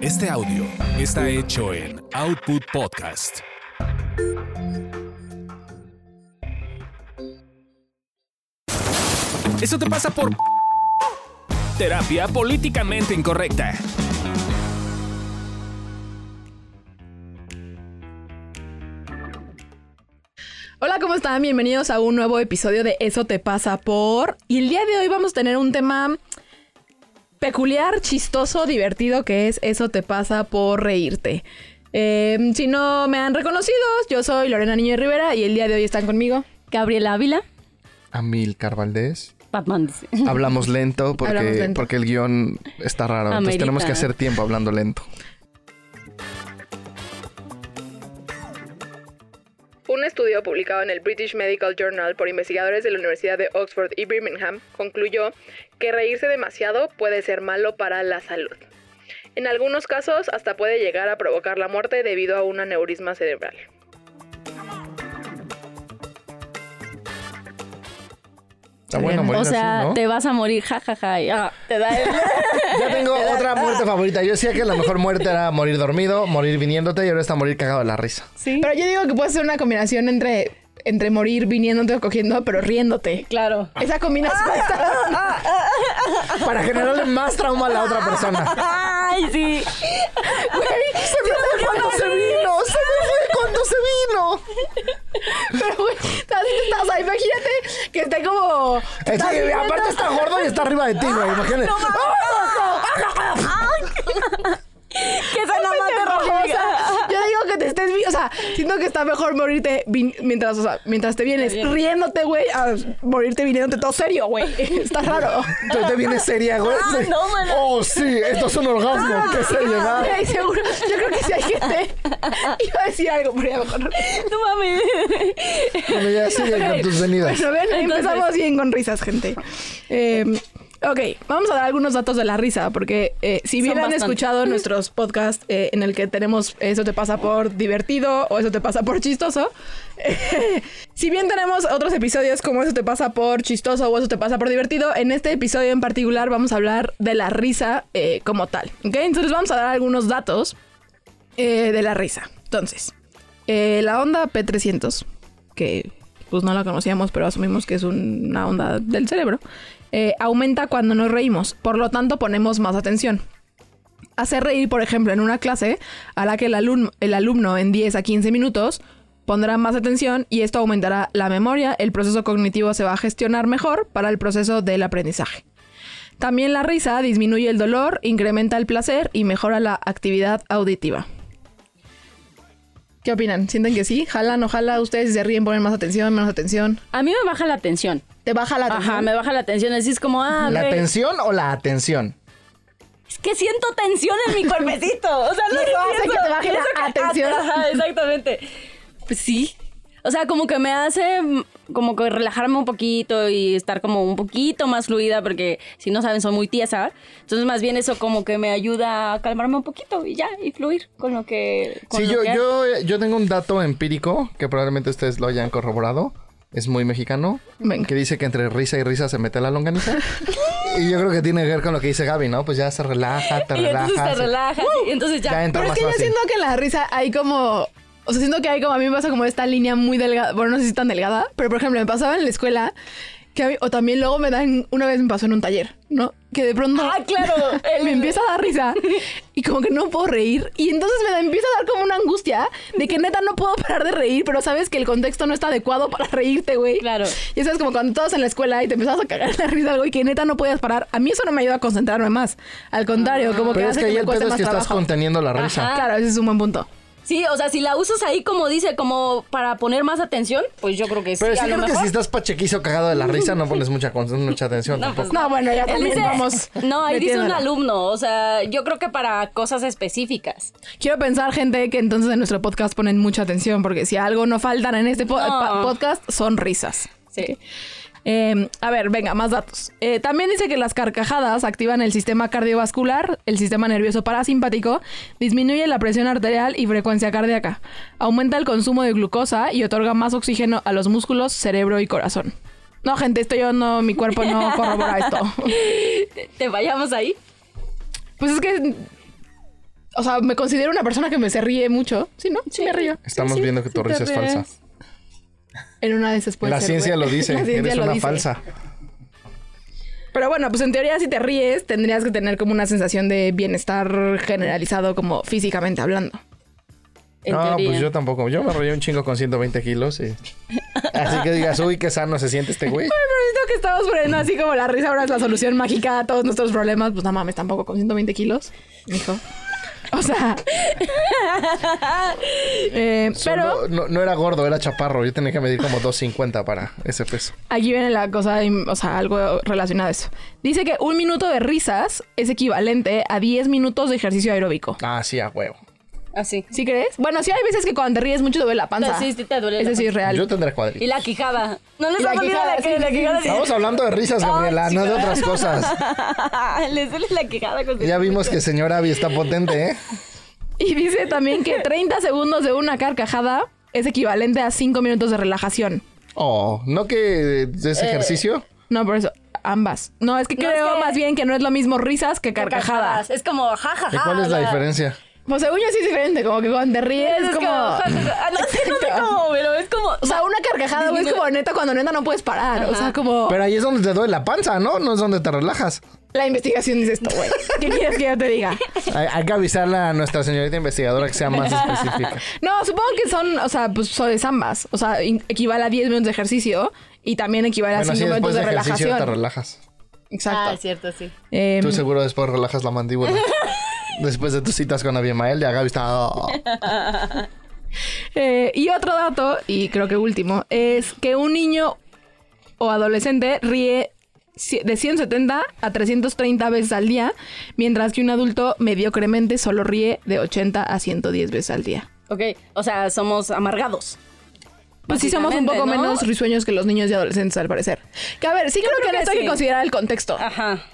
Este audio está hecho en Output Podcast. Eso te pasa por terapia políticamente incorrecta. Hola, ¿cómo están? Bienvenidos a un nuevo episodio de Eso te pasa por... Y el día de hoy vamos a tener un tema peculiar, chistoso, divertido que es Eso te pasa por reírte. Eh, si no me han reconocido, yo soy Lorena Niño de Rivera y el día de hoy están conmigo. Gabriela Ávila. Amilcar Valdés. Batman. Hablamos lento porque, Hablamos lento. porque el guion está raro. Entonces tenemos que hacer tiempo hablando lento. Estudio publicado en el British Medical Journal por investigadores de la Universidad de Oxford y Birmingham concluyó que reírse demasiado puede ser malo para la salud. En algunos casos hasta puede llegar a provocar la muerte debido a un aneurisma cerebral. Está bueno morir o sea, así, ¿no? te vas a morir, jajaja. y, ah, te da el- Yo tengo otra muerte favorita. Yo decía que la mejor muerte era morir dormido, morir viniéndote y ahora está morir cagado de la risa. Sí, Pero yo digo que puede ser una combinación entre, entre morir viniéndote o cogiendo, pero riéndote. claro. Esa combinación está... Para generarle más trauma a la otra persona. Ay, sí. Se me fue cuando se vino. Se me fue cuando se vino. Pero, güey, estás, estás ahí, imagínate que esté como... Es que, aparte está gordo y está arriba de ti, güey. Imagínate. Que esa nada más te sea, yo digo que te estés, o sea, siento que está mejor morirte mientras, o sea, mientras te vienes riéndote, güey, a morirte viniéndote todo serio, güey. Está raro. Tú te vienes seria, güey. Ah, Sí. no, mano. Oh, sí, esto es un orgasmo. Qué seriedad. Güey, seguro. Yo creo que si hay gente. Iba a decir algo, pero ya mejor. no. No mames. Bueno, ya sigue con tus venidas. Bueno, ven, Entonces- empezamos bien con risas, gente. Eh, ok, vamos a dar algunos datos de la risa, porque eh, si bien Son han escuchado nuestros podcasts eh, en el que tenemos eso te pasa por divertido o eso te pasa por chistoso, eh, si bien tenemos otros episodios como eso te pasa por chistoso o eso te pasa por divertido, en este episodio en particular vamos a hablar de la risa eh, como tal. ¿ok? Entonces vamos a dar algunos datos de la risa. Entonces, la onda P300, que pues no la conocíamos, pero asumimos que es un- una onda del cerebro, eh, aumenta cuando nos reímos, por lo tanto ponemos más atención. Hacer reír, por ejemplo, en una clase, hará que el alumno en 10 a 15 minutos pondrá más atención y esto aumentará la memoria, el proceso cognitivo se va a gestionar mejor para el proceso del aprendizaje. También la risa disminuye el dolor, incrementa el placer y mejora la actividad auditiva. ¿Qué opinan? ¿Sienten que sí? ¿Jalan o jala? ¿Ustedes se ríen ponen más atención, menos atención? A mí me baja la tensión. ¿Te baja la atención? Ajá, me baja la tensión. Así es como, ah, ¿La ok. tensión o la atención? Es que siento tensión en mi cuerpecito. O sea, no eso hace que te baje la atención. Ajá, exactamente. Pues sí. O sea, como que me hace como que relajarme un poquito y estar como un poquito más fluida porque si no saben soy muy tiesa. Entonces más bien eso como que me ayuda a calmarme un poquito y ya, y fluir con lo que... con Sí, lo yo, que yo, yo tengo un dato empírico que probablemente ustedes lo hayan corroborado. Es muy mexicano. Venga. Que dice que entre risa y risa se mete la longaniza. y yo creo que tiene que ver con lo que dice Gaby, ¿no? Pues ya se relaja, te Y entonces relaja. te relajas y entonces ya... ya entra Pero es que yo siento que en la risa hay como... O sea, siento que hay como... A mí me pasa como esta línea muy delgada. Bueno, no sé si tan delgada. Pero, por ejemplo, me pasaba en la escuela... Que a mí- o también luego me dan... Una vez me pasó en un taller, ¿no? Que de pronto... Ah, claro. me empieza a dar risa y como que no puedo reír y entonces me da- empieza a dar como una angustia de que neta no puedo parar de reír pero sabes que el contexto no está adecuado para reírte güey Claro. y eso es como cuando estabas en la escuela y te empezabas a cagar la risa algo y que neta no podías parar a mí eso no me ayuda a concentrarme más al contrario como que Pero es que ahí el pedo es que estás trabajo. conteniendo la risa. Ajá. claro ese es un buen punto Sí, o sea, si la usas ahí como dice, como para poner más atención, pues yo creo que sí. Pero sí a lo que mejor. si estás pachequizo cagado de la risa no pones mucha, mucha atención No, tampoco. pues no bueno ya también dice- vamos No, ahí dice un alumno, o sea, yo creo que para cosas específicas. Quiero pensar, gente, que entonces en nuestro podcast ponen mucha atención, porque si algo no faltan en este po- No. pa- podcast son risas. Sí. Eh, a ver, venga, más datos. Eh, también dice que las carcajadas activan el sistema cardiovascular, el sistema nervioso parasimpático, disminuye la presión arterial y frecuencia cardíaca, aumenta el consumo de glucosa y otorga más oxígeno a los músculos, cerebro y corazón. No, gente, esto yo no, mi cuerpo no corrobora esto. ¿Te vayamos ahí? Pues es que O sea, me considero una persona que me se ríe mucho. Sí, ¿no? Sí, me río. Estamos sí, viendo que tu sí risa es ríes. falsa. En una de esas puede La ser, ciencia güey. lo dice. La ciencia Eres lo una dice. falsa. Pero bueno, pues en teoría si te ríes tendrías que tener como una sensación de bienestar generalizado como físicamente hablando. En no, teoría. pues yo tampoco. Yo me reí un chingo con 120 kilos. y- Así que digas, uy, qué sano se siente este güey. Pero esto que estamos poniendo así como la risa ahora es la solución mágica a todos nuestros problemas, pues no mames, tampoco con 120 kilos, mijo. O sea. eh, pero Solo- no, no era gordo, era chaparro. Yo tenía que medir como 250 para ese peso. aquí viene la cosa, o sea, algo relacionado a eso. Dice que un minuto de risas es equivalente a 10 minutos de ejercicio aeróbico. Ah, sí, a huevo. Así. ¿Sí crees? Bueno, sí hay veces que cuando te ríes mucho te duele la panza. Sí, sí te duele Ese sí es real. Yo tendré Y cuadrito. la quijada. No les Y la ha dolido la, sí, la quijada. sí. Estamos hablando de risas, Gabriela, no de otras cosas. Les duele la quijada. Con Ya vimos que señor Abby está potente, ¿eh? Y dice también que 30 segundos de una carcajada es equivalente a 5 minutos de relajación. Oh, ¿no que es ejercicio? No, por eso, ambas. No, es que No, creo es que- más bien que no es lo mismo risas que carcajadas. Es como jajaja. ¿Y cuál es la diferencia? Pues según yo sí es diferente, como que cuando te ríes Es como... como. Ah, no, es que no sé cómo, pero es como. O sea, una carcajada, güey, es como neta cuando neta no puedes parar. O sea, como... Pero ahí es donde te duele la panza, ¿no? No es donde te relajas. La investigación dice esto, güey. ¿Qué quieres que yo te diga? Hay, hay que avisarle a nuestra señorita investigadora que sea más específica. No, supongo que son, o sea, pues son ambas. O sea, equivale a 10 minutos de ejercicio y también equivale a Bueno, 5 sí, después minutos de de ejercicio te relajación. relajas. Exacto. Ah, es cierto, sí. Em, Tú seguro después relajas la mandíbula. Después de tus citas con Abimael, ya Gaby está... oh. Eh, y otro dato, y creo que último, es que un niño o adolescente ríe de 170 a 330 veces al día, mientras que un adulto mediocremente solo ríe de 80 a 110 veces al día. Ok, o sea, somos amargados. Pues sí somos un poco menos risueños que los niños y adolescentes, al parecer. Que a ver, sí creo, que en creo que esto hay que considerar el contexto. Ajá.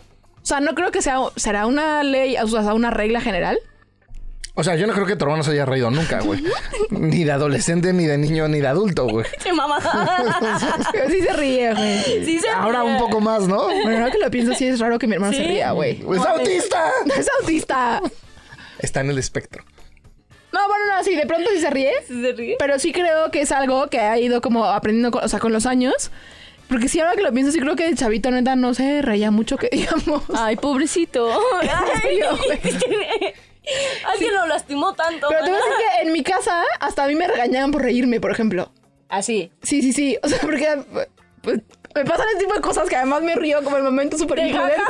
O sea, no creo que sea, será una ley, o sea, una regla general. O sea, yo no creo que tu hermano se haya reído nunca, güey. Ni de adolescente, ni de niño, ni de adulto, güey. Che, mamá. Pero sí se ríe, güey. sí se Ahora ríe. un poco más, ¿no? Bueno, ahora que lo pienso, sí es raro que mi hermano se ría, güey. ¡Es autista! Es autista. Está en el espectro. No, bueno, no, sí, de pronto sí se ríe. ¿Sí se ríe? Pero sí creo que es algo que ha ido como aprendiendo, con- o sea, con los años. Porque sí, ahora que lo pienso, sí creo que el chavito neta no se reía mucho, que digamos. Ay, pobrecito. ¿En serio, güey? Alguien lo lastimó tanto. Pero te voy a decir que en mi casa hasta a mí me regañaban por reírme, por ejemplo. Así. Sí, sí, sí. O sea, porque pues, me pasan ese tipo de cosas que además me río como el momento súper imprudente.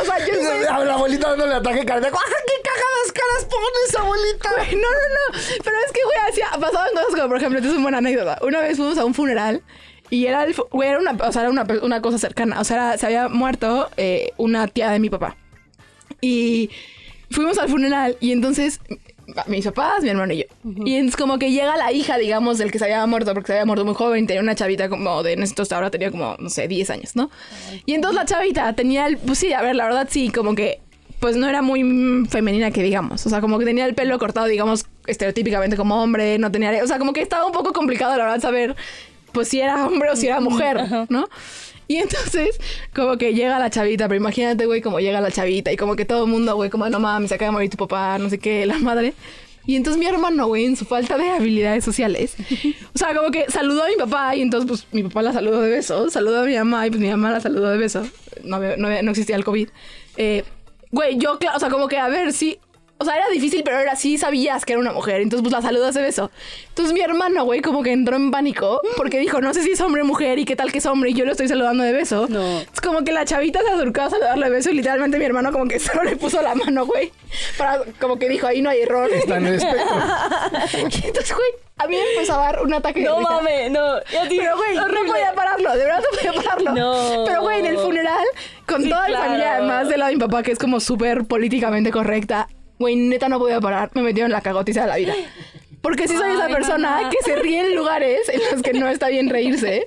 O sea, yo soy... La, la abuelita dándole ataque cardíaco. ¡Ah, qué cagadas caras pones, abuelita! Güey, no, no, no. Pero es que, güey, hacía, pasaban cosas como, por ejemplo, esta es una buena anécdota. Una vez fuimos a un funeral y era, el, era una, o sea, era una, una cosa cercana. O sea, era- se había muerto eh, una tía de mi papá. Y fuimos al funeral y entonces mis papás, mi hermano y yo. Y entonces como que llega la hija, digamos, del que se había muerto, porque se había muerto muy joven, tenía una chavita como de, en estos ahora tenía como, no sé, 10 años, ¿no? Y entonces la chavita tenía el, pues sí, a ver, la verdad sí, como que, pues no era muy femenina que digamos, o sea, como que tenía el pelo cortado, digamos, estereotípicamente como hombre, no tenía, o sea, como que estaba un poco complicado, la verdad, saber, pues si era hombre o si era mujer, ¿no? Y entonces, como que llega la chavita, pero imagínate, güey, como llega la chavita y como que todo el mundo, güey, como, no mames, se acaba de morir tu papá, no sé qué, la madre. Y entonces mi hermano, güey, en su falta de habilidades sociales, o sea, como que saludó a mi papá y entonces, pues, mi papá la saludó de beso, saludó a mi mamá y pues mi mamá la saludó de beso. No, no, no existía el COVID. Eh, güey, yo, o sea, como que, a ver, sí, o sea, era difícil, pero era sí sabías que era una mujer. Entonces, pues la saludas de beso. Entonces, mi hermano, güey, como que entró en pánico porque dijo, no sé si es hombre o mujer y qué tal que es hombre y yo lo estoy saludando de beso. No. Es como que la chavita se acercó a saludarle de beso y literalmente mi hermano, como que solo le puso la mano, güey. Para, como que dijo, ahí no hay error. Está en el espectro. Y entonces, güey, a mí me empezó a dar un ataque de No mames, no. Ya Pero, güey, no podía pararlo, de verdad no podía pararlo. No. Pero, güey, en el funeral, con Sí, toda claro. familia, además del lado de mi papá, que es como súper políticamente correcta, güey, neta no podía parar, me metieron en la cagotiza de la vida. Porque sí soy esa Ay, persona mamá. que se ríe en lugares en los que no está bien reírse.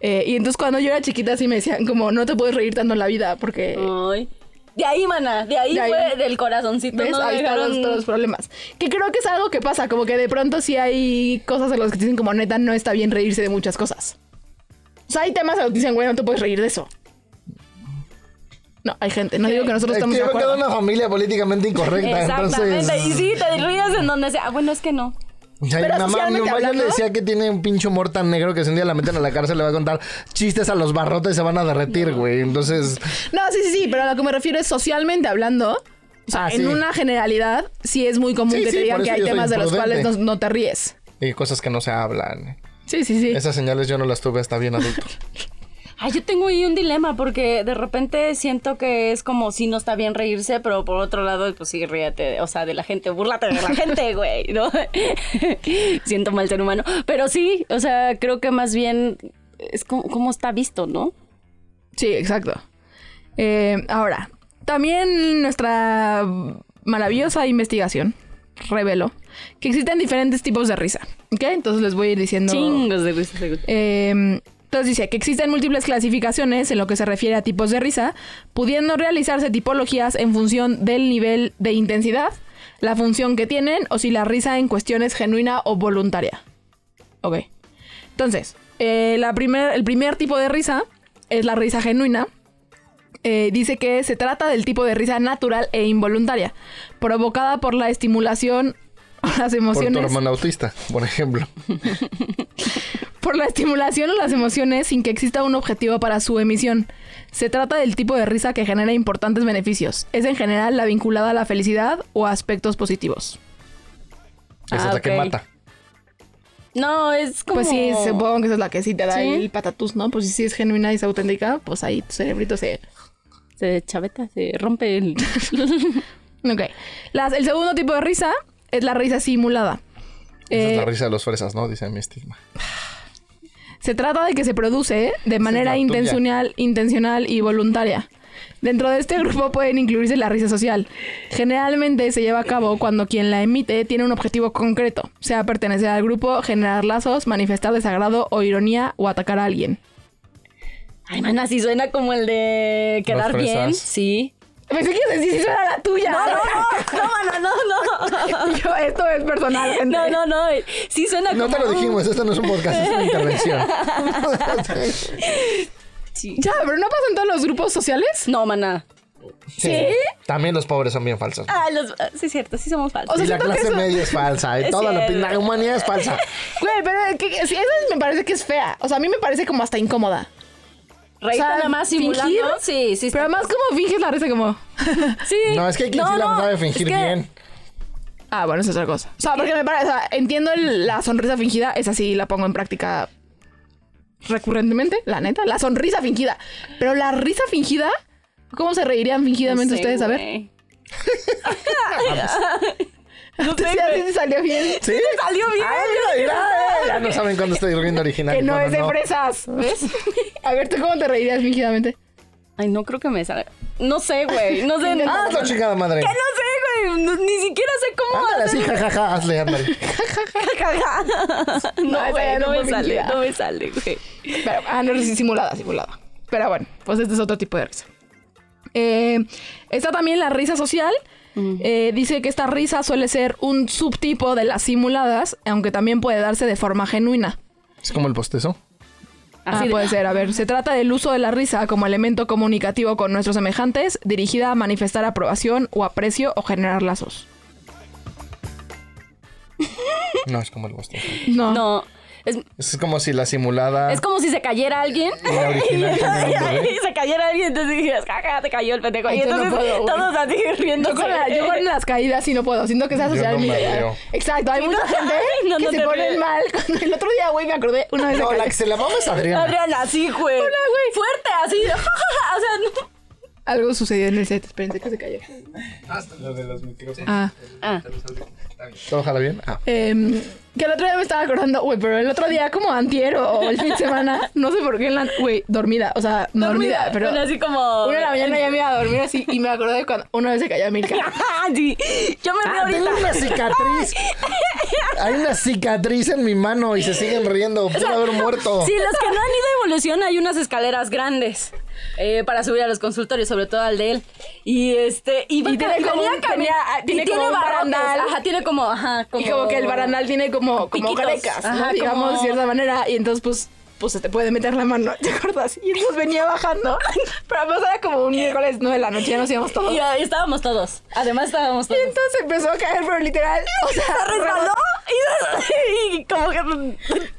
Eh, y entonces cuando yo era chiquita sí me decían como, no te puedes reír tanto en la vida porque... Ay. De ahí, mana. De ahí, De ahí. fue del corazoncito. ¿Ves? No Ahí están dejaron... los, todos los problemas. Que creo que es algo que pasa, como que de pronto sí hay cosas en las que te dicen como neta no está bien reírse de muchas cosas. O sea, hay temas en los que dicen, güey, no te puedes reír de eso. No, hay gente. No digo que nosotros Es estamos que de yo vengo de acuerdo. una familia políticamente incorrecta, Exactamente. entonces... Y sí, te ríes en donde sea. Ah, bueno, es que no. O sea, Pero mi mamá, mi mamá ya le decía que tiene un pinche humor tan negro que si un día la meten a la cárcel le va a contar chistes a los barrotes y se van a derretir, güey. Entonces, No, sí, sí, sí, pero a lo que me refiero es socialmente hablando. O sea, Ah, en sí. una generalidad, sí es muy común Sí, que sí, te digan que hay temas de los cuales no, no te ríes. y cosas que no se hablan. Sí, sí, sí. Esas señales yo no las tuve hasta bien adulto. Ay, yo tengo ahí un dilema porque de repente siento que es como si no está bien reírse, pero por otro lado, pues sí, ríete, o sea, de la gente, búrlate de la gente, güey, ¿no? siento mal ser humano. Pero sí, o sea, creo que más bien es como, como está visto, ¿no? Sí, exacto. Eh, ahora, también nuestra maravillosa investigación reveló que existen diferentes tipos de risa. ¿Ok? Entonces les voy a ir diciendo. Chingos de risa, seguro. Eh, entonces dice que existen múltiples clasificaciones en lo que se refiere a tipos de risa, pudiendo realizarse tipologías en función del nivel de intensidad, la función que tienen o si la risa en cuestión es genuina o voluntaria. Ok. Entonces, eh, el primer tipo de risa es la risa genuina. Eh, dice que se trata del tipo de risa natural e involuntaria, provocada por la estimulación las Por tu emociones hermana autista, por ejemplo. por la estimulación o las emociones sin que exista un objetivo para su emisión. Se trata del tipo de risa que genera importantes beneficios. Es en general la vinculada a la felicidad o a aspectos positivos. Esa Ah, es la que mata. No, es como... Pues sí, supongo que esa es la que sí te da Sí. el patatús, ¿no? Pues si sí es genuina y es auténtica, pues ahí tu cerebrito se... Se chaveta, se rompe el... Ok. Las- el segundo tipo de risa es la risa simulada. Esa es Eh, la risa de los fresas, ¿no? Dice mi estigma. Se trata de que se produce de manera intencional, intencional y voluntaria. Dentro de este grupo pueden incluirse la risa social. Generalmente se lleva a cabo cuando quien la emite tiene un objetivo concreto, sea pertenecer al grupo, generar lazos, manifestar desagrado o ironía o atacar a alguien. Ay, mana, sí suena como el de quedar bien. Sí. Pensé que ibas a decir si suena la tuya. No, no, no, no, mana, no, no. Yo, esto es personal, gente. No, no, no. Sí suena No como... te lo dijimos, esto no es un podcast, es una intervención. Sí. Ya, pero no pasa en todos los grupos sociales. No, mana. Sí. También los pobres son bien falsos. Ah, los... ah, sí, es cierto, sí somos falsos. O sea, y la clase eso- media es falsa. Y Es toda la, la humanidad es falsa. Güey, pero que, que- esa me parece que es fea. O sea, a mí me parece como hasta incómoda. Reírte o sea, nada más simulando. fingir, Sí, sí. Pero además, como finges la risa como... sí. No, es que hay quien No, sí la no, sabe es fingir que- bien. Ah, bueno, esa es otra cosa. O sea, porque me parece, o sea, entiendo el- la sonrisa fingida, esa sí la pongo en práctica recurrentemente, la neta, la sonrisa fingida. Pero la risa fingida, ¿cómo se reirían fingidamente No sé, ustedes? A ver. No sé así te salió bien. ¿Sí? Salió bien. Ay, mira, mira, Ya no saben cuándo estoy riendo original. Que no es de fresas, ¿ves? A ver, ¿tú cómo te reirías fingidamente? Ay, no creo que me salga. No sé, güey. No sé. Ah, no, Hazlo, chingada madre. no sé, güey. No- ni siquiera sé cómo Ándale así, jajaja, hazle, ándale. No, No, güey, no no me sale, fingida. no me sale, güey. Pero, ah, no, sí, simulada, simulada. Pero bueno, pues este es otro tipo de risa. Eh, está también la risa social. Eh, dice que esta risa suele ser un subtipo de las simuladas, aunque también puede darse de forma genuina. Es como el postezo. Ah, Así de- puede ser. A ver, se trata del uso de la risa como elemento comunicativo con nuestros semejantes, dirigida a manifestar aprobación o aprecio o generar lazos. No, es como el postezo. No. No. Es, Es como si la simulada es como si se cayera alguien. y se cayera alguien, entonces dijeras, jaja, te cayó el pendejo. Ay, y yo no entonces puedo, todos así riendo. Yo con, la- yo con las caídas sí no puedo. Siento que sea social no media. Exacto, hay mucha gente no, que no se ponen mal. El otro día, güey, me acordé una vez se No, la que se la mama es Adriana. Adriana, así, güey. Hola, güey. Fuerte, así. o sea, no. Algo sucedió en el set. Espérense que se cayó. Lo de los micrófonos. Ah. Ah. ¿Todo jala bien? Ah. Em, que el otro día me estaba acordando, güey, pero el otro día como antier o o el fin de semana, no sé por qué en la... Güey, dormida, o sea, no dormida, pero... Bueno, así como. Una de la mañana ya me iba a dormir así y me acordé de cuando una vez se cayó Milka. Ah, sí. Yo me Ah, tengo una cicatriz. Hay una cicatriz en mi mano y se siguen riendo. Pude haber muerto. Sí, los que no han ido a evolución hay unas escaleras grandes eh, para subir a los consultorios, sobre todo al de él. Y este, y, Y tiene como un- y tiene un barandal. Ajá, tiene como, ajá, como. Y como que el barandal tiene como, como grecas, digamos, de cierta manera. Y entonces, pues, pues se te puede meter la mano, ¿te acuerdas? Y entonces venía bajando, pero además era como un miércoles 9 de la noche, ya nos íbamos todos. Y estábamos todos. Además estábamos Y todos. entonces empezó a caer, pero literal, o sea, resbaló y, y como que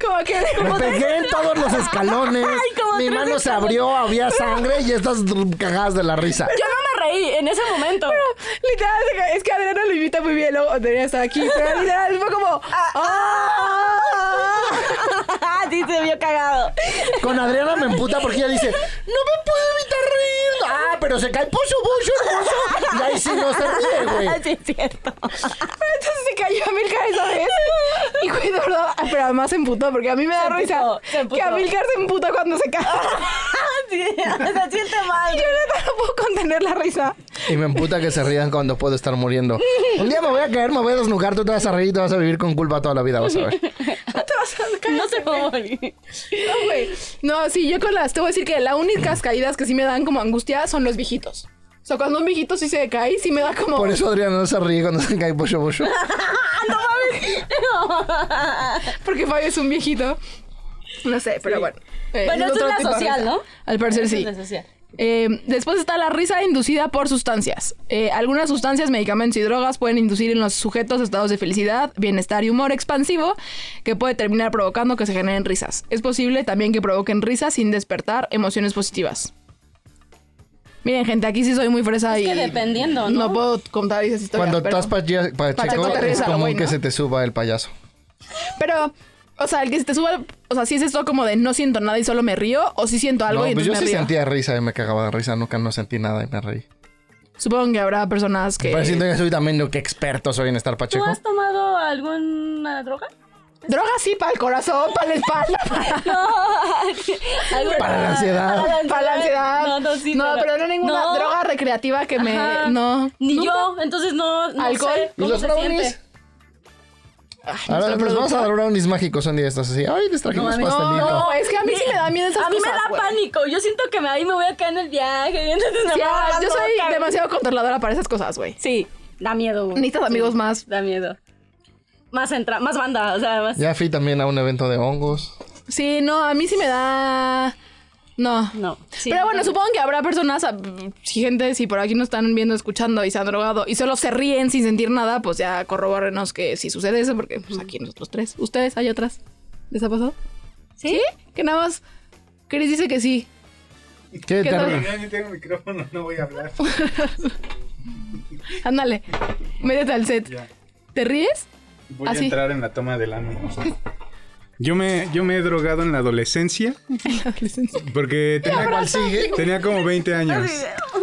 como que... Me pegué en todos los escalones. Ay, como Mi mano se abrió, había sangre y estas cagadas de la risa. yo no me reí en ese momento. Literal, es que Adriana lo imita muy bien, luego Adriana está aquí, pero literal fue como... ¡Ah! Sí, se vio cagado. Con Adriana me emputa porque ella dice, no me puedo evitar reír. Ah, pero se cae pozo, pozo, pozo. Y ahí sí no se ríe, güey. sí, es cierto. Entonces se cayó Amilcar esa vez. Y güey, de verdad, pero además se emputó porque a mí me da Se risa emputó, se emputó. que Amilcar se emputa cuando se cae. sí, se siente mal. Yo neta no puedo contener la risa. Y me emputa que se rían cuando puedo estar muriendo. Un día me voy a caer, me voy a desnucar, tú te vas a reír y te vas a vivir con culpa toda la vida, vas a ver. No. No se puede morir. No, güey. No, sí, yo con las... Te voy a decir que las únicas caídas que sí me dan como angustia son los viejitos. O sea, cuando un viejito sí se cae, sí me da como... Por eso Adriana no se ríe cuando se cae pollo, pollo. Porque Fabio es un viejito. No sé, pero bueno. Eh, Bueno, otro es tipo de social. ¿no? Al parecer Eso sí. es la social. Eh, después está la risa inducida por sustancias. Eh, algunas sustancias, medicamentos y drogas pueden inducir en los sujetos estados de felicidad, bienestar y humor expansivo que puede terminar provocando que se generen risas. Es posible también que provoquen risas sin despertar emociones positivas. Miren, gente, aquí sí soy muy fresa Es y que dependiendo, ¿no? no puedo contar esas historias. Cuando pero, estás pache- pacheco, Pacheco es común que se te suba el payaso. pero, o sea, el que se te suba, o sea, si es esto como de no siento nada y solo me río, o si siento algo No, y pues yo entonces sí me río. sentía risa y me cagaba de risa. Nunca no sentí nada y me reí. Supongo que habrá personas que... Pero siento que soy también lo que experto soy en estar ¿Tú pacheco. has tomado alguna droga? Droga sí, para el corazón, para la espalda, para... Algo- Para la ansiedad. Para la ansiedad. No, no, sí. no, pero, no ninguna No. droga recreativa que me. Ajá. No. Ni Nunca. yo, entonces no. no ¿Alcohol? sé ¿Y los se brownies? Siente. Ahora Nuestro nos vamos a dar brownies mágicos un día estos así. Ay, les trajimos No, pastelito. No, es que a mí sí me da miedo esas A mí me cosas, da güey. pánico. Yo siento que me, ahí me voy a caer en el viaje. Entonces me Sí, ah, yo soy demasiado controladora para esas cosas, güey. Sí, da miedo. güey. Necesitas amigos Sí, más. Da miedo. Más entra, más banda, o sea, más. Ya fui también a un evento de hongos. Sí, no, a mí sí me da. No. No. sí, Pero bueno, no. supongo que habrá personas, ah, si gente, si por aquí nos están viendo, escuchando y se han drogado y solo se ríen sin sentir nada, pues ya corrobórenos que sí sucede eso, porque pues aquí nosotros tres. ¿Ustedes hay otras? ¿Les ha pasado? ¿Sí? Que nada más. Chris dice que sí. ¿Qué ¿Qué te tal? ni tengo micrófono, no voy a hablar. Ándale, métete al set. Ya. ¿Te ríes? Voy Así. a entrar en la toma del ano. Yo me, yo me he drogado en la adolescencia porque tenía, ¿Cuál sigue? tenía como 20 años.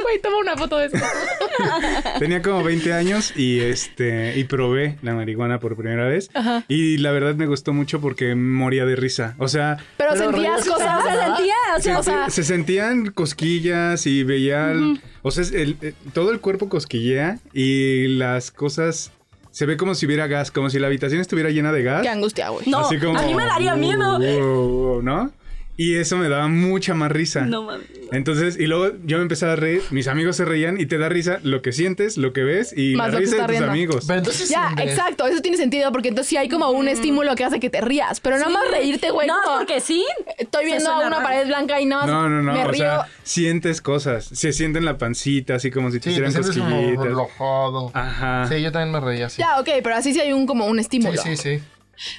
Güey, toma una foto de eso. Tenía como 20 años y este y probé la marihuana por primera vez. Y la verdad me gustó mucho porque moría de risa. O sea, Pero, Pero sentías cosas. Se sentía, o sea, o sea, se sentían cosquillas y veía... o sea, el- el- todo el cuerpo cosquillea y las cosas... Se ve como si hubiera gas, como si la habitación estuviera llena de gas. qué angustia, güey. No, Así como, a mí me daría miedo. wow, wow, ¿No? Y eso me daba mucha más risa. No mames. Entonces, y luego yo me empecé a reír, mis amigos se reían y te da risa lo que sientes, lo que ves y Más la risa de está tus riendo. amigos. Pero entonces Ya, exacto, eso tiene sentido porque entonces sí hay como un estímulo que hace que te rías, pero nada más reírte, güey. No, como, porque sí. Estoy viendo una raro. pared blanca y nada más No, no, no, me o río. sea, sientes cosas, se siente en la pancita, así como si te Sí, te hicieran como cosquillitas. relojado. Ajá. Sí, yo también me reía así. Ya, ok, pero así sí hay un como un Sí, estímulo. sí, sí.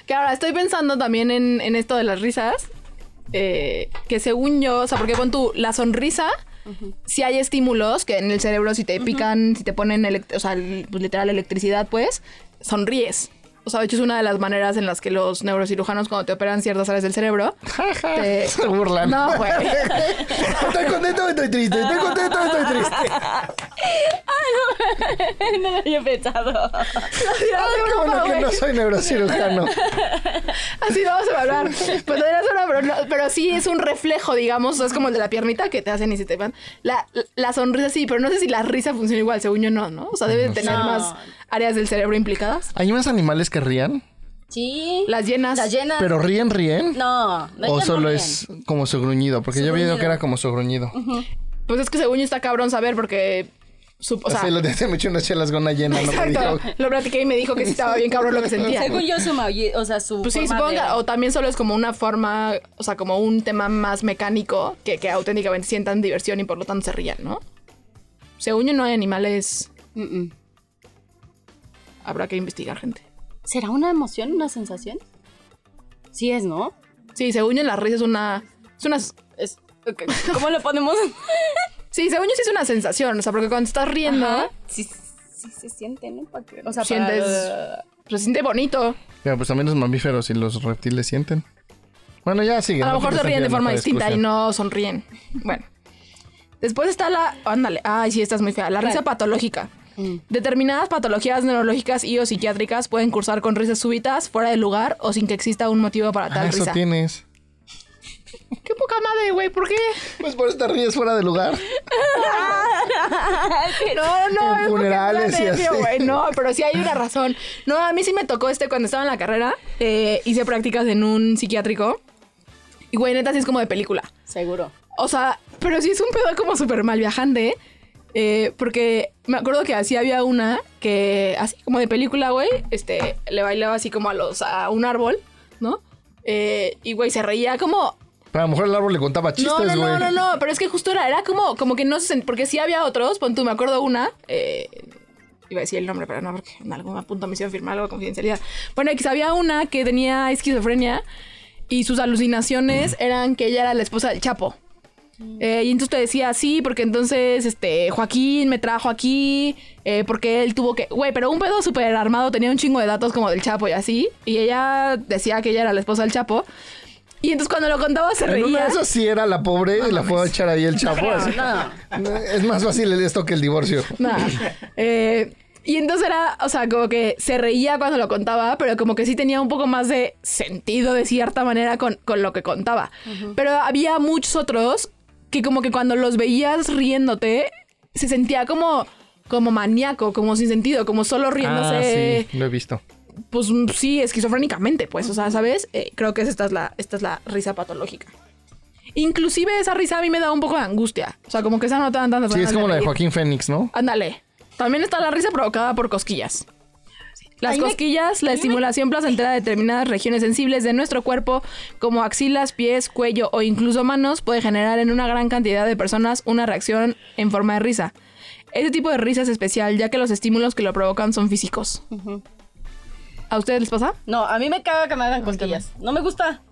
Que ahora estoy pensando también en, en esto de las risas. Eh, que según yo, o sea, porque pon tú, la sonrisa, si hay estímulos que en el cerebro, si te pican, si te ponen, o sea, pues, literal electricidad, pues, sonríes. O sea, de hecho es una de las maneras en las que los neurocirujanos cuando te operan ciertas áreas del cerebro, te... Se burlan. No, güey. Estoy contento, estoy triste. Estoy contento, estoy triste. no lo había pensado. Ay, qué bueno que no soy neurocirujano. Así vamos a hablar. Pues una, pero, no- pero sí es un reflejo, digamos. o es como el de la piernita que te hacen y se te van. La, la sonrisa sí, pero no sé si la risa funciona igual, según yo no, ¿no? O sea, debe de tener No. más áreas del cerebro implicadas. ¿Hay más animales que rían? Sí. Las llenas. Las llenas. ¿Pero ríen, ríen? No, no ¿O solo ríen. es como su gruñido? Porque yo gruñido. que era como su gruñido. Pues es que según yo está cabrón saber porque su- o sea, Así lo de me eché unas chelas con una llena, no me exacto. dijo. Lo platiqué y me dijo que sí estaba bien cabrón lo que sentía. Según yo, su maulli- o sea, su. Pues sí, forma supongo de- o también solo es como una forma, o sea, como un tema más mecánico que, que auténticamente sientan diversión y por lo tanto se rían, ¿no? Según yo no hay animales, Mm, mm. Habrá que investigar, gente. ¿Será una emoción, una sensación? Sí es, ¿no? Sí, según yo la risa es una... Es una Es- ¿Cómo lo ponemos? sí, según yo sí es una sensación, o sea, porque cuando estás riendo, Ajá. Sí, sí se siente, ¿no? O sea, Sientes- para- se siente bonito. Pero pues también los mamíferos y los reptiles sienten. Bueno, ya sigue. A lo mejor ríen de forma distinta y no sonríen. Bueno. Después está la... Ándale. Ay, sí, esta es muy fea. La risa patológica. Mm. Determinadas patologías neurológicas y o psiquiátricas pueden cursar con risas súbitas, fuera de lugar o sin que exista un motivo para Ah, tal eso risa. tienes. Qué poca madre, güey. ¿Por qué? Pues por esta ríes fuera de lugar. No, no. En es porque funerales y así. güey. No, pero sí hay una razón. No, a mí sí me tocó este cuando estaba en la carrera. eh, hice prácticas en un psiquiátrico. Y, güey, neta, sí es como de película. Seguro. O sea, pero sí es un pedo como súper mal viajante. eh, porque me acuerdo que así había una que, así como de película, güey, este, le bailaba así como a los, a un árbol, ¿no? Eh, y, güey, se reía como... Pero a lo mejor el árbol le contaba No, chistes, no, güey. no, no, no, pero es que justo era, era como, como que no se sent- porque sí había otros, pon tú, me acuerdo una, eh, iba a decir el nombre, pero no, porque en algún punto me hicieron firmar algo de confidencialidad. Bueno, X, había una que tenía esquizofrenia y sus alucinaciones eran que ella era la esposa del Chapo. Eh, y entonces te decía, sí, porque entonces este Joaquín me trajo aquí, eh, porque él tuvo que. Güey, pero un pedo súper armado tenía un chingo de datos como del Chapo y así. Y ella decía que ella era la esposa del Chapo. Y entonces cuando lo contaba se reía. esas sí era la pobre y la fue a echar ahí el chapo. así. No. Es más fácil esto que el divorcio. Nada. Eh, y entonces era, o sea, como que se reía cuando lo contaba, pero como que sí tenía un poco más de sentido de cierta manera con, con lo que contaba. Pero había muchos otros que como que cuando los veías riéndote, se sentía como, como maníaco, como sin sentido, como solo riéndose. Ah, sí, lo he visto. Pues mm, sí, esquizofrénicamente, pues, o sea, ¿sabes? Eh, creo que es- esta es, la, esta es la risa patológica. Inclusive esa risa a mí me da un poco de angustia. O sea, como que esa no te dan tantas Sí, es como la de. Joaquín Fénix, ¿no? Ándale. También está la risa provocada por cosquillas. Las me- cosquillas, la estimulación placentera de determinadas regiones sensibles de nuestro cuerpo, como axilas, pies, cuello o incluso manos, puede generar en una gran cantidad de personas una reacción en forma de risa. Este tipo de risa es especial, ya que los estímulos que lo provocan son físicos. ¿A ustedes les pasa? No, a mí me caga que me hagan cosquillas. No me gusta.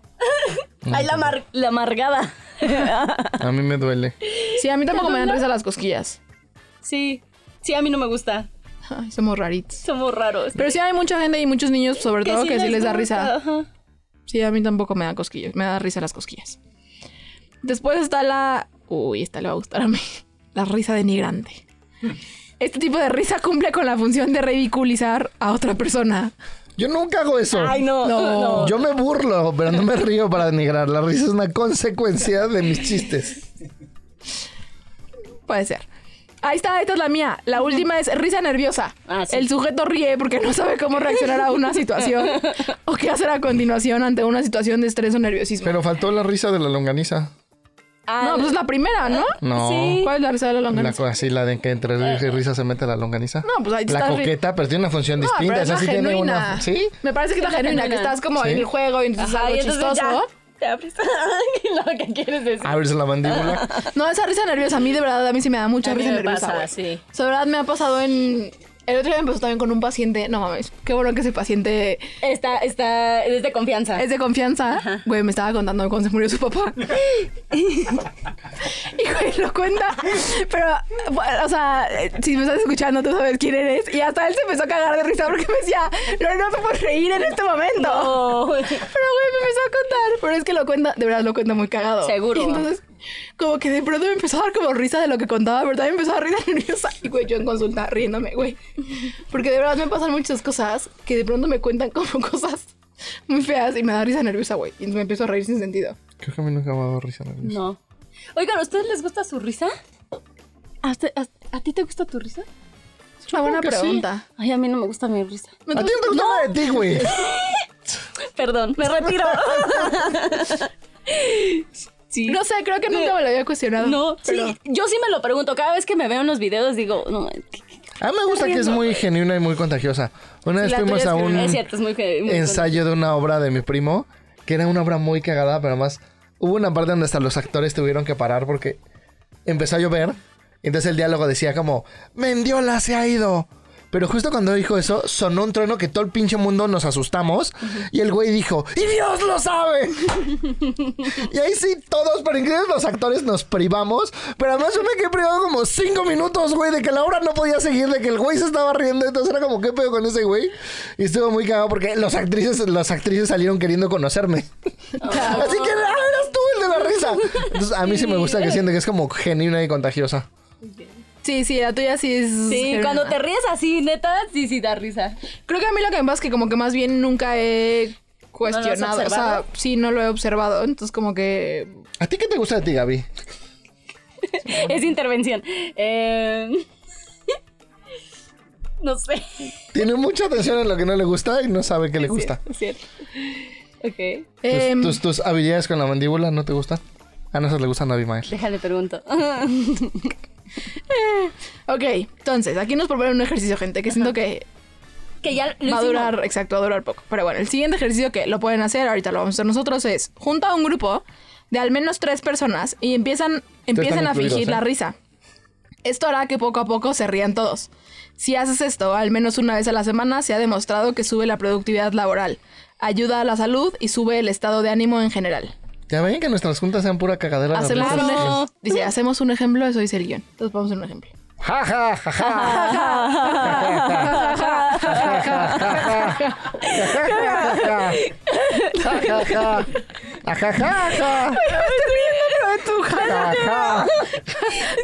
Ay, la, mar- la amargada. A mí me duele. Sí, a mí tampoco me dan risa las cosquillas. sí. Sí, a mí no me gusta. Ay, somos raritos. Somos raros. Pero sí hay mucha gente y muchos niños, sobre todo, que sí les da gusta, risa. ajá. Sí, a mí tampoco me da cosquillas. Me da risa las cosquillas. Después está la. Uy, esta le va a gustar a mí. La risa denigrante. Este tipo de risa cumple con la función de ridiculizar a otra persona. Yo nunca hago eso. Ay, no. No. no. Yo me burlo, pero no me río para denigrar. La risa es una consecuencia de mis chistes. Puede ser. Ahí está, esta es la mía. La última es risa nerviosa. Ah, sí. El sujeto ríe porque no sabe cómo reaccionar a una situación o qué hacer a continuación ante una situación de estrés o nerviosismo. Pero faltó la risa de la longaniza. Ah, no, pues es la primera, ¿no? No. Sí. ¿Cuál es la risa de la La, longaniza? co- así, la de que entre risa y risa se mete la longaniza. No, pues ahí te La coqueta, pero tiene una función No, distinta. pero es la sí tiene genuina. una. ¿Sí? Me parece que es la la genuina, que estás como Sí. en el juego y entonces Ajá, algo y entonces chistoso. ya. Te abres lo que quieres decir. Abrirse la mandíbula. No, esa risa nerviosa, a mí de verdad, a mí sí me da mucha A mí risa me nerviosa. pasa, sí. O sea, de verdad me ha pasado en... El otro día me pasó también con un paciente, no mames, qué bueno que ese paciente Está, está, es de confianza. es de confianza. Güey, me estaba contando cuando se murió su papá. y güey, lo cuenta. Pero, bueno, o sea, si me estás escuchando, tú sabes quién eres. Y hasta él se empezó a cagar de risa porque me decía, no, no me puedo reír en este momento. No. Pero, güey, me empezó a contar. Pero es que lo cuenta, de verdad lo cuenta muy cagado. Seguro. Y entonces, como que de pronto me empezó a dar como risa de lo que contaba, ¿verdad? Me empezó a risa nerviosa. Y, güey, yo en consulta riéndome, güey. Porque de verdad me pasan muchas cosas que de pronto me cuentan como cosas muy feas y me da risa nerviosa, güey. Y me empiezo a reír sin sentido. Creo que a mí nunca me ha dado risa nerviosa. No. Oigan, ¿a ustedes les gusta su risa? ¿A, usted- a- a ti te gusta tu risa? Es una buena sí. pregunta. Ay, a mí no me gusta mi risa. A ti no te gusta nada de ti, güey. Perdón, me retiro. Sí. No sé, creo que nunca me lo había cuestionado. No, pero- sí, yo sí me lo pregunto. Cada vez que me veo en los videos digo, no, ¿qué- qué- A mí me gusta que es muy genuina y muy contagiosa. Una vez la fuimos a un es cierto, es muy, fe- muy ensayo de una obra de mi primo, que era una obra muy cagada, pero además hubo una parte donde hasta los actores tuvieron que parar porque empezó a llover. Y entonces el diálogo decía como, Mendiola se ha ido. Pero justo cuando dijo eso, sonó un trueno que todo el pinche mundo nos asustamos. Y el güey dijo, ¡y Dios lo sabe! y ahí sí, todos, pero incluidos los actores, nos privamos. Pero además yo me quedé privado como cinco minutos, güey, de que la obra no podía seguir, de que el güey se estaba riendo. Entonces era como, ¿qué pedo con ese güey? Y estuvo muy cagado porque los actrices, las actrices salieron queriendo conocerme. Así que, ah, eras tú el de la risa. Entonces a mí sí me gusta que siente que es como genuina y contagiosa. Sí, sí, la tuya sí es. Sí, cuando te ríes así, neta, sí, sí da risa. Creo que a mí lo que me pasa es que como que más bien nunca he cuestionado. o sea, sí, no lo he observado. Entonces como que. ¿A ti qué te gusta de ti, Gaby? Es intervención. Eh, No sé. Tiene mucha atención en lo que no le gusta y no sabe qué le gusta. Es cierto. Ok. ¿Tus, em, tus, tus habilidades con la mandíbula no te gustan? A nosotros le gustan a Abimael. Déjale pregunto. ok, entonces, aquí nos proponen un ejercicio, gente, que siento que que ya lo va a hicimos. durar, exacto, va a durar poco. Pero bueno, el siguiente ejercicio que lo pueden hacer, ahorita lo vamos a hacer nosotros, es junta a un grupo de al menos tres personas y empiezan, empiezan a fingir ¿eh? la risa. Esto hará que poco a poco se rían todos. Si haces esto al menos una vez a la semana, se ha demostrado que sube la productividad laboral, ayuda a la salud y sube el estado de ánimo en general. Ya ven que nuestras juntas sean pura cagadera. de Hacemos un, ej- dice, hacemos un ejemplo, eso dice el guion. Entonces vamos a hacer un ejemplo. Ja, ja, ja, ja. Ja, ja, ja. Ja, ja. Ja.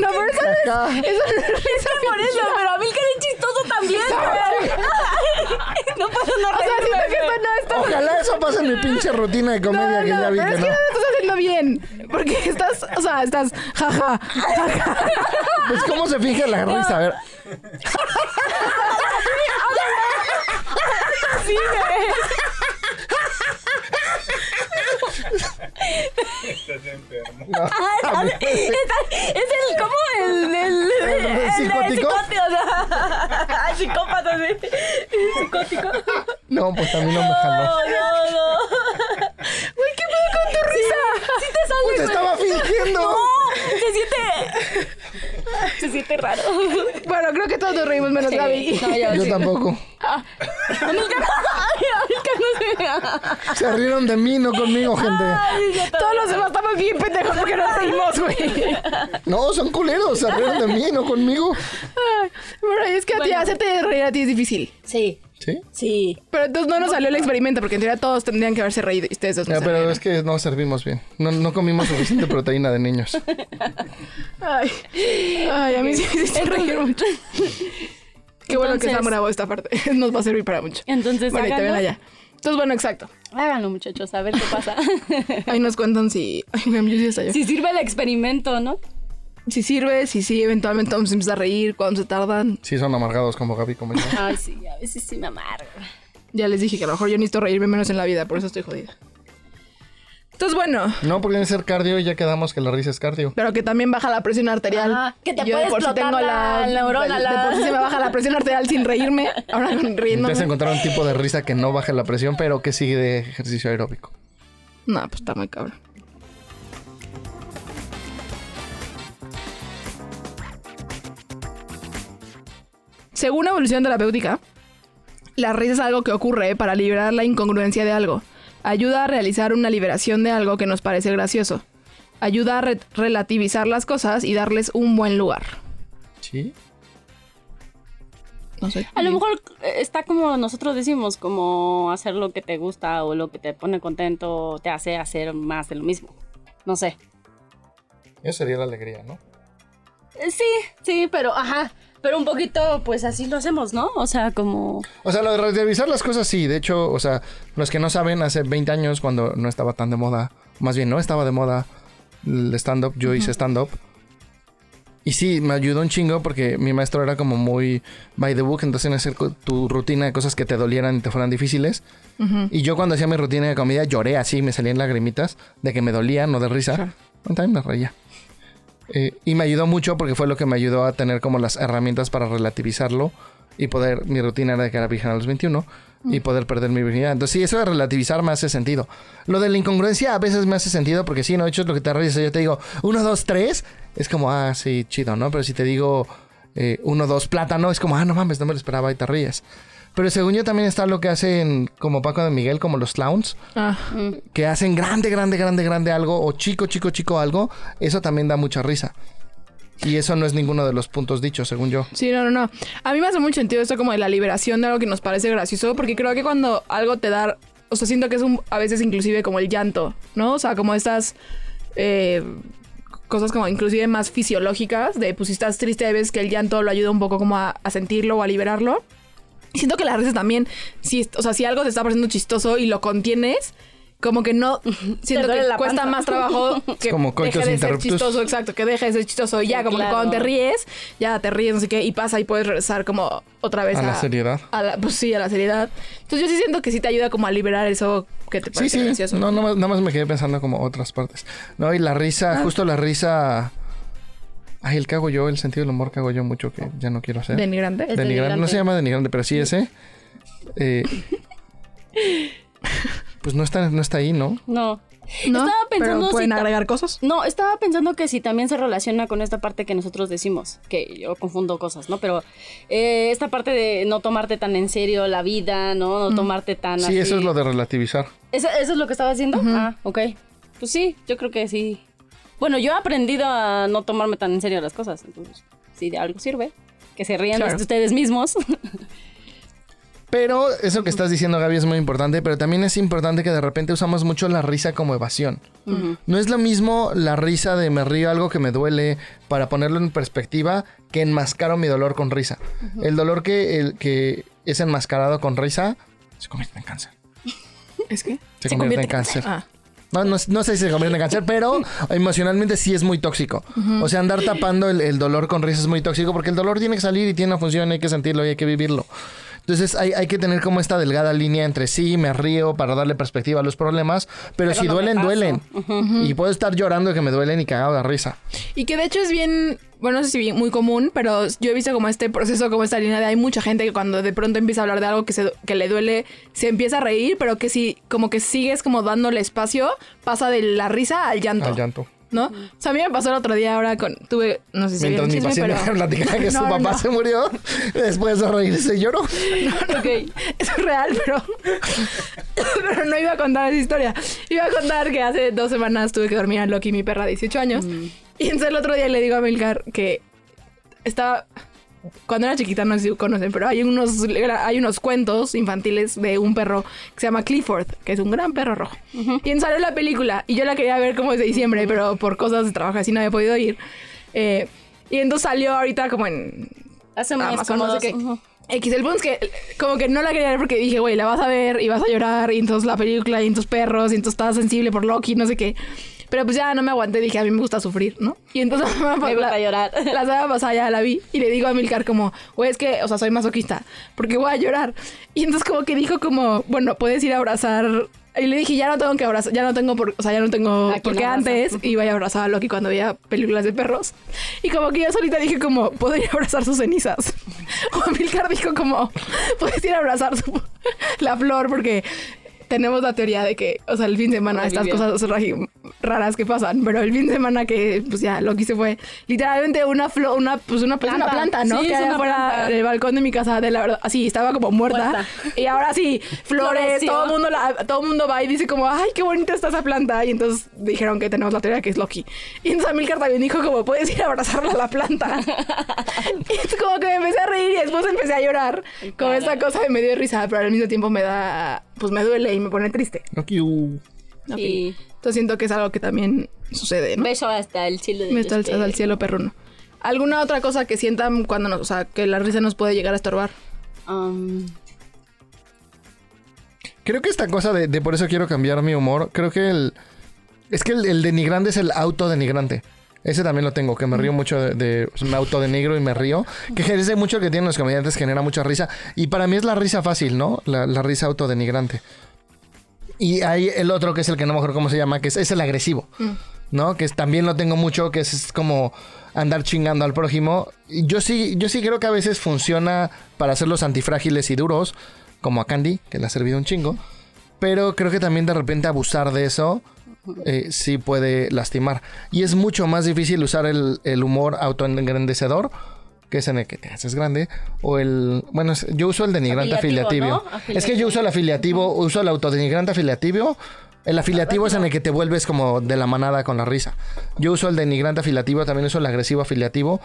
No, pero eso, Ja, ja. eso no es risa Por eso, pero a mí que es chistoso también. no puedo no O sea, reírme. que no está Ojalá eso pase en mi pinche rutina de comedia que ya vi pero que es que no. no lo estás haciendo bien. Porque estás, o sea, estás jaja. Pues cómo se finge la risa, a ver. Ah, está- está- es el, ¿cómo? El, el, el, el psicótico? el psicópata, sí. Psicótico. No, pues a mí no me jaló. No, no, no. Güey, ¿qué pedo con tu risa? Sí te sale, Pues estaba fingiendo. No, se siente. Se siente raro. Bueno, creo que todos nos reímos menos Gaby. No, yo, Yo sí. tampoco. No se Se rieron de mí, no conmigo, gente. Ay. Todos los demás estamos bien pendejos porque nos reímos, güey. No, son culeros, se rieron de mí, no conmigo. Ay, Bueno, es que a ti Bueno. hacerte reír a ti es difícil. Sí, ¿Sí? sí. Pero entonces no nos salió el experimento porque en teoría todos tendrían que haberse reído y ustedes dos no pero es que no servimos bien. No, no comimos suficiente proteína de niños. Ay, ay, a mí sí me hiciste reír mucho. Qué bueno que está bravo esta parte. Nos va a servir para mucho. Entonces, Bueno, y te ven háganlo. allá. Entonces, bueno, exacto. Háganlo, muchachos, a ver qué pasa. Ahí nos cuentan si... Ay, hasta yo. si sirve el experimento, ¿no? Si sirve, si sí, eventualmente vamos a empezar a reír, cuando se tardan. Sí, son amargados como Gaby, como yo. Ay, sí, a veces sí me amargo. Ya les dije que a lo mejor yo necesito reírme menos en la vida, por eso estoy jodida. Entonces, bueno, No, porque debe ser cardio y ya quedamos que la risa es cardio. pero que también baja la presión arterial. Ajá, que te Yo de por explotar tengo la neurona, De, la- por sí se me baja la presión arterial sin reírme. Ahora riéndome. Empieza a encontrar un tipo de risa que no baje la presión, pero que sigue de ejercicio aeróbico. No, pues está muy cabrón. Según evolución terapéutica, la risa es algo que ocurre para liberar la incongruencia de algo. Ayuda a realizar una liberación de algo que nos parece gracioso. Ayuda a re- relativizar las cosas y darles un buen lugar. ¿Sí? No sé. A lo mejor eh, está como nosotros decimos, como hacer lo que te gusta o lo que te pone contento te hace hacer más de lo mismo. No sé. Eso sería la alegría, ¿no? Eh, Sí, sí, pero ajá. Pero un poquito, pues así lo hacemos, ¿no? O sea, como. O sea, lo de relativizar las cosas sí. De hecho, o sea, los que no saben, hace 20 años cuando no estaba tan de moda, más bien no estaba de moda el stand-up, yo hice stand-up. Y sí, me ayudó un chingo porque mi maestro era como muy by the book, entonces en hacer tu rutina de cosas que te dolieran y te fueran difíciles. Y yo cuando hacía mi rutina de comida lloré así, me salían lagrimitas de que me dolía, no de risa. También me reía. Eh, y me ayudó mucho porque fue lo que me ayudó a tener como las herramientas para relativizarlo y poder, mi rutina era de que era virgen a los 21 y poder perder mi virginidad. Entonces sí, eso de relativizar me hace sentido. Lo de la incongruencia a veces me hace sentido porque sí, no, de hecho es lo que te ríes. Yo te digo, uno, dos, tres, es como, ah, sí, chido, ¿no? Pero si te digo, eh, uno, dos, plátano, es como, ah, no mames, no me lo esperaba y te ríes. Pero según yo también está lo que hacen como Paco de Miguel, como los clowns, Ah, que hacen grande, grande, grande, grande algo, o chico, chico, chico algo, eso también da mucha risa. Y eso no es ninguno de los puntos dichos, según yo. sí, no, no, no. A mí me hace mucho sentido esto como de la liberación de algo que nos parece gracioso, porque creo que cuando algo te da, o sea, siento que es un, a veces inclusive como el llanto, ¿no? O sea, como estas eh, cosas como inclusive más fisiológicas, de pues si estás triste, veces que el llanto lo ayuda un poco como a, a sentirlo o a liberarlo. Y Siento que la risa también, si, o sea, si algo te está pareciendo chistoso y lo contienes, como que no, siento que la cuesta panza. más trabajo que como deje de ser chistoso, exacto, que deje de ser chistoso y ya, Sí, como claro. que cuando te ríes, ya te ríes, no sé qué, y pasa y puedes regresar como otra vez A la seriedad. a la- pues sí, a la seriedad. Entonces yo sí siento que sí te ayuda como a liberar eso que te Sí, parece sí. gracioso. No, no, más- nada más me quedé pensando como otras partes. No, y la Ah. risa, justo la risa. Ay, el que hago yo, el sentido del humor que hago yo mucho que ya no quiero hacer. Denigrante. Es Denigrante. No denigrante. se llama denigrante, pero sí ese. Eh, pues no está, no está ahí, ¿no? No. No, Estaba pensando pero pueden agregar cosas. No, estaba pensando que si también se relaciona con esta parte que nosotros decimos, que yo confundo cosas, ¿no? Pero eh, esta parte de no tomarte tan en serio la vida, ¿no? No tomarte tan Sí, así. eso es lo de relativizar. ¿Eso, eso es lo que estaba haciendo? Ah, ok. Pues sí, yo creo que sí. Bueno, yo he aprendido a no tomarme tan en serio las cosas, entonces, si de algo sirve, que se rían Claro. de ustedes mismos. Pero eso que estás diciendo, Gaby, es muy importante. Pero también es importante que de repente usamos mucho la risa como evasión. No es lo mismo la risa de me río algo que me duele para ponerlo en perspectiva que enmascaro mi dolor con risa. El dolor que, el, que es enmascarado con risa se convierte en cáncer. Es que. Se, convierte, en cáncer. Ah. No, no, no sé si se convierte en cáncer, pero emocionalmente sí es muy tóxico. O sea, andar tapando el, el dolor con risa es muy tóxico porque el dolor tiene que salir y tiene una función, hay que sentirlo y hay que vivirlo. Entonces hay, hay que tener como esta delgada línea entre sí, me río para darle perspectiva a los problemas, pero, Pero si no duelen, duelen. Y puedo estar llorando que me duelen y cagado de risa. Y que de hecho es bien, bueno, no sé si bien, muy común, pero yo he visto como este proceso, como esta línea de hay mucha gente que cuando de pronto empieza a hablar de algo que, se, que le duele, se empieza a reír, pero que si como que sigues como dándole espacio, pasa de la risa al llanto. Al llanto. ¿No? O sea, a mí me pasó el otro día ahora con, tuve, no sé si Mientras mi paciente pero... platicaba que su No, papá no. se murió, después de reírse lloró. ok, eso es real, pero, pero no iba a contar esa historia. Iba a contar que hace dos semanas tuve que dormir a Loki, mi perra de 18 años. Y entonces el otro día le digo a Milcar que estaba... Cuando era chiquita, no sé si conocen, pero hay unos, hay unos cuentos infantiles de un perro que se llama Clifford, que es un gran perro rojo. Y en salió la película, y yo la quería ver como desde diciembre, pero por cosas de trabajo así no había podido ir. Eh, y entonces salió ahorita como en Hace un mes, Amazon, como no sé dos-. X, el punto es que como que no la quería ver porque dije, güey, la vas a ver y vas a llorar y entonces la película y entonces perros y entonces estás sensible por Loki, no sé qué. Pero pues ya no me aguanté, dije, a mí me gusta sufrir, ¿no? Y entonces Me gusta la, llorar. la semana pasada ya la vi y le digo a Milcar como, güey, es que, o sea, soy masoquista, porque voy a llorar. Y entonces como que dijo como, bueno, puedes ir a abrazar... Y le dije, ya no tengo que abrazar, ya no tengo por, o sea, ya no tengo, ¿A quién porque antes iba a abrazar a Loki cuando veía películas de perros. Y como que yo solita dije como, puedo ir a abrazar sus cenizas. O Milcar dijo como, puedes ir a abrazar su- la flor porque tenemos la teoría de que, o sea, el fin de semana estas Revivió. cosas ra- raras que pasan, pero el fin de semana que, pues ya, Loki se fue, literalmente una flor, una, pues una planta, una Planta. ¿no? Sí, que es afuera planta. del balcón de mi casa, de la verdad, así, estaba como muerta. Muerta. Y ahora sí, flores, todo el mundo la- todo mundo va y dice como, ay, qué bonita está esa planta. Y entonces dijeron que tenemos la teoría que es Loki. Y entonces Amilcar también dijo como, puedes ir a abrazarla a la planta. y entonces como que me empecé a reír y después empecé a llorar. Como esta cosa me dio risa, pero al mismo tiempo me da, pues me duele y me pone triste. Loki, uh. Ok. Sí. Entonces siento que es algo que también sucede, ¿no? Beso hasta el cielo al, que- al cielo perruno. ¿Alguna otra cosa que sientan cuando nos, o sea, que la risa nos puede llegar a estorbar? Um, Creo que esta cosa de, de por eso quiero cambiar mi humor, creo que el... Es que el, el denigrante es el autodenigrante. Ese también lo tengo, que me río mucho de... de me autodenigro y me río. Que es de mucho que tienen los comediantes, genera mucha risa. Y para mí es la risa fácil, ¿no? La, la risa autodenigrante. Y hay el otro que es el que no me acuerdo cómo se llama, que es, es el agresivo. ¿no? Que es- también lo tengo mucho, que es, es como andar chingando al prójimo. Yo sí, yo sí creo que a veces funciona para hacerlos antifrágiles y duros, como a Candy, que le ha servido un chingo. Pero creo que también de repente abusar de eso eh, sí puede lastimar. Y es mucho más difícil usar el, el humor autoengrandecedor, que es en el que te haces grande, o el... Bueno, yo uso el denigrante Afiliativo, afiliativo. ¿no? Es que yo uso el afiliativo, uso el autodenigrante afiliativo. El afiliativo es en el que te vuelves como de la manada con la risa. Yo uso el denigrante afiliativo, también uso el agresivo afiliativo.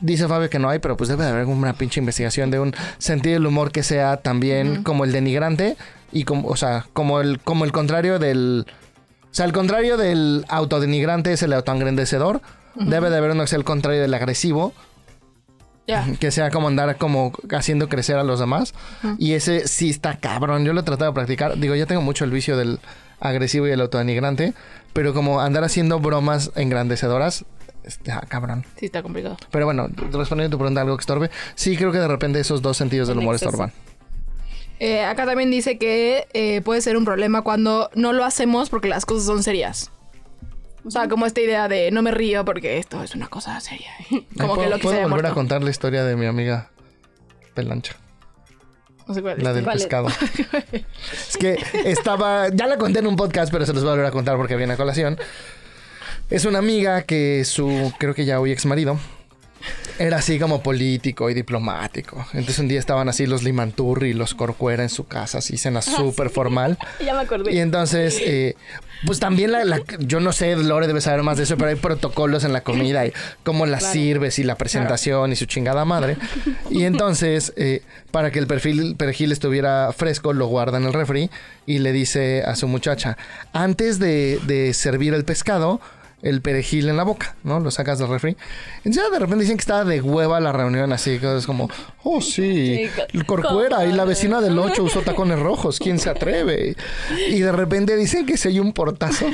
Dice Fabio que no hay, pero pues debe de haber una pinche investigación de un sentido del humor que sea también como el denigrante y como, o sea, como el, como el contrario del... O sea, el contrario del autodenigrante es el autoengrandecedor. Debe de haber uno que sea el contrario del agresivo, Ya. que sea como andar como haciendo crecer a los demás. Y ese sí está cabrón. Yo lo he tratado de practicar. Digo, ya tengo mucho el vicio del agresivo y el autodenigrante. Pero como andar haciendo bromas engrandecedoras, está cabrón. Sí, está complicado. Pero bueno, respondiendo a tu pregunta, algo que estorbe. Sí, creo que de repente esos dos sentidos del humor estorban. Eh, acá también dice que eh, puede ser un problema cuando no lo hacemos porque las cosas son serias. O sea, como esta idea de no me río porque esto es una cosa seria. Ay, Como que ¿Puedo, lo que puedo se haya volver a contar la historia de mi amiga Pelancha? No sé cuál es. La del pescado. es que estaba. Ya la conté en un podcast, pero se los voy a volver a contar porque viene a colación. Es una amiga que su, creo que ya hoy ex marido, era así como político y diplomático. Entonces un día estaban así los Limanturri y los Corcuera en su casa, así cena súper formal. Ya me acordé. Y entonces, eh, pues también la, la- yo no sé, Lore debe saber más de eso, pero hay protocolos en la comida y cómo la sirves y la presentación y su chingada madre. Y entonces, eh, para que el perfil perejil estuviera fresco, lo guarda en el refri y le dice a su muchacha, antes de, de servir el pescado, el perejil en la boca, ¿no? Lo sacas del refri. Entonces de repente dicen que estaba de hueva la reunión, así que es como, oh sí, el corcuera y la vecina del 8 usó tacones rojos, ¿quién se atreve? Y de repente dicen que se oyó un portazo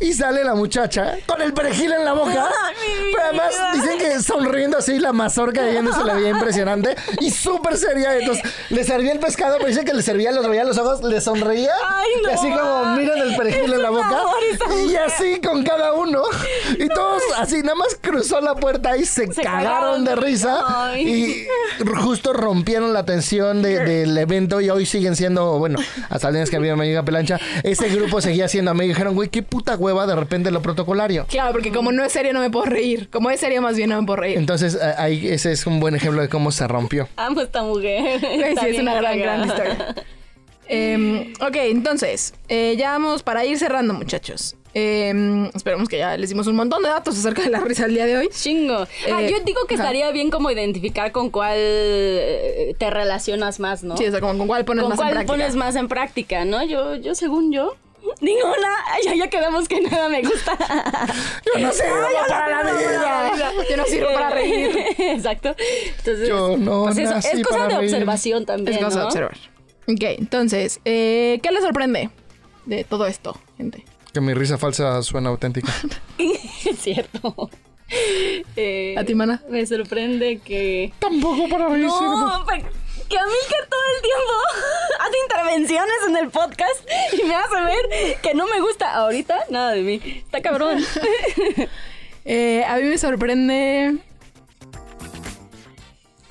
y sale la muchacha con el perejil en la boca. Pero además dicen que sonriendo así, la mazorca de se le veía impresionante y súper seria. Entonces le servía el pescado, pero dicen que le servía, los veía los ojos, le sonreía. Ay, no. Y así como miran el perejil en la boca. Y así con cada uno. Y todos así, nada más cruzó la puerta y se, Se cagaron cagaron de risa. Ay. Y justo rompieron la tensión de- del evento y hoy siguen siendo, bueno, hasta el día que había mi amiga Pelancha, ese grupo seguía siendo amigos. Dijeron, güey, qué puta hueva de repente lo protocolario. Claro, porque como no es serio no me puedo reír. Como es serio más bien no me puedo reír. Entonces, ahí ese es un buen ejemplo de cómo se rompió. Amo esta mujer. Sí, Está es una gran, gran historia. Em, ok, entonces, eh, ya vamos para ir cerrando, muchachos. Em, esperemos que ya les dimos un montón de datos acerca de la risa el día de hoy. Chingo. Ah, Eh, yo digo que ajá. estaría bien como identificar con cuál eh, te relacionas más, ¿no? Sí, o sea, como con cuál pones con más en cuál práctica. pones más en práctica, ¿no? Yo, yo según yo, ninguna. Ya, ya quedamos que nada me gusta. Yo no sé, para la vida. Yo no sirvo para reír. Exacto. Entonces, Yo no pues eso, nací es cosa para de reír. observación también, Es cosa de ¿no? observar. Ok, entonces, eh, ¿qué les sorprende de todo esto, gente? Que mi risa falsa suena auténtica. es cierto. Eh, ¿A ti, mana? Me sorprende que... Tampoco para sirve. No, pe- que Amilcar todo el tiempo hace intervenciones en el podcast y me hace ver que no me gusta ahorita nada de mí. Está cabrón. Eh, a mí me sorprende...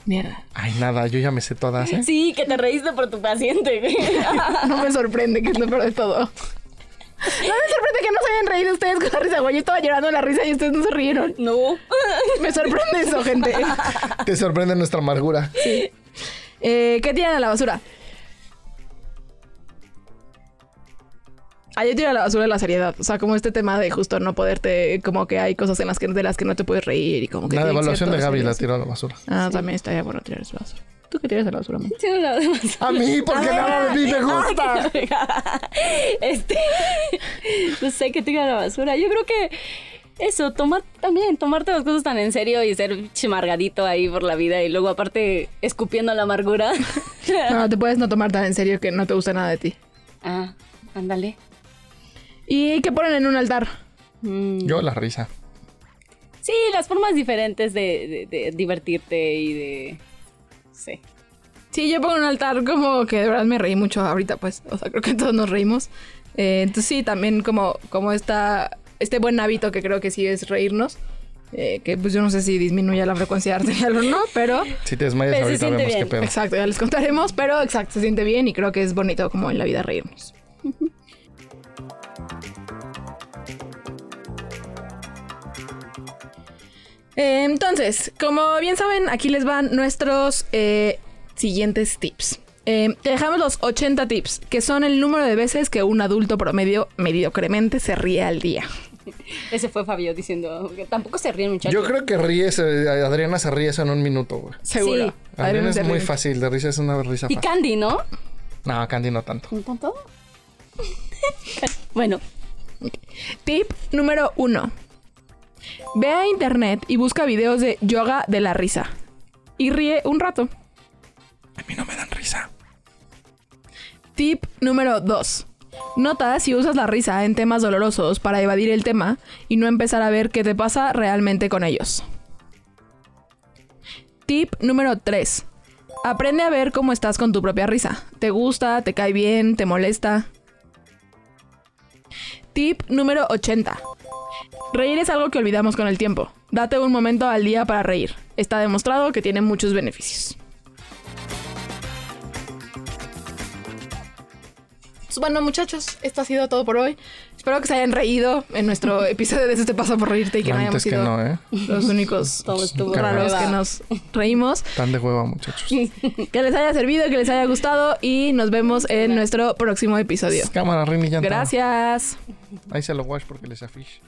Mierda. Ay, nada, yo ya me sé todas, ¿eh? Sí, que te reíste por tu paciente. No me sorprende, que es lo peor de todo. No me sorprende que no se hayan reído ustedes con la risa, güey. Yo estaba llorando la risa y ustedes no se rieron. No. Me sorprende eso, gente. Te sorprende nuestra amargura. Eh, ¿Qué tiran a la basura? Yo tiro a la basura la seriedad. O sea, como este tema de justo no poderte... Como que hay cosas en las que, de las que no te puedes reír y como que... La ser de Gaby la tiró a la basura. Ah, también estaría bueno tirar a la basura. ¿Tú qué tiras a la basura, man? Sí, no, no, no. A mí, porque nada de mí me gusta. Este. No sé qué tira a la basura. Yo creo que. Eso, tomar también, tomarte las cosas tan en serio y ser chimargadito ahí por la vida y luego aparte escupiendo la amargura. No, te puedes no tomar tan en serio que no te gusta nada de ti. ah, ándale. ¿Y qué ponen en un altar? Mm. Yo la risa. Sí, las formas diferentes de, de- de divertirte y de... Sí. Sí, yo pongo en un altar como que de verdad me reí mucho ahorita, pues. O sea, creo que todos nos reímos. Eh, entonces sí, también como, como esta, este buen hábito que creo que sí es reírnos. eh, que pues yo no sé si disminuye la frecuencia arterial o no, pero Si te desmayas se ahorita vemos qué bien. pedo. exacto, ya les contaremos, pero exacto, se siente bien y creo que es bonito como en la vida reírnos. Eh, Entonces, como bien saben, aquí les van nuestros eh, siguientes tips. Eh, te dejamos los 80 tips, que son el número de veces que un adulto promedio mediocremente se ríe al día. Ese fue Fabio diciendo que tampoco se ríen muchachos. Yo creo que ríes, eh, Adriana se ríe eso en un minuto, güey. Seguro. Sí. Adriana es muy ríe. fácil, de risa es una risa Y fácil. Candy, ¿no? No, Candy no tanto. ¿No tanto? bueno, Tip número 1. Ve a internet y busca videos de yoga de la risa. Y ríe un rato. A mí no me dan risa. Tip número 2. Nota si usas la risa en temas dolorosos para evadir el tema y no empezar a ver qué te pasa realmente con ellos. Tip número 3. Aprende a ver cómo estás con tu propia risa. ¿Te gusta? ¿Te cae bien? ¿Te molesta? Tip número 80. Reír es algo que olvidamos con el tiempo. Date un momento al día para reír. Está demostrado que tiene muchos beneficios. Pues bueno, muchachos, esto ha sido todo por hoy. Espero que se hayan reído en nuestro episodio de Eso te pasa por reírte y que no hayamos Antes que sido no, ¿eh? los únicos raros que nos reímos. Tan de hueva, muchachos. Que les haya servido, que les haya gustado y nos vemos en nuestro próximo episodio. Cámara, Rini, ya. Gracias. Ahí se lo watch porque les afiche.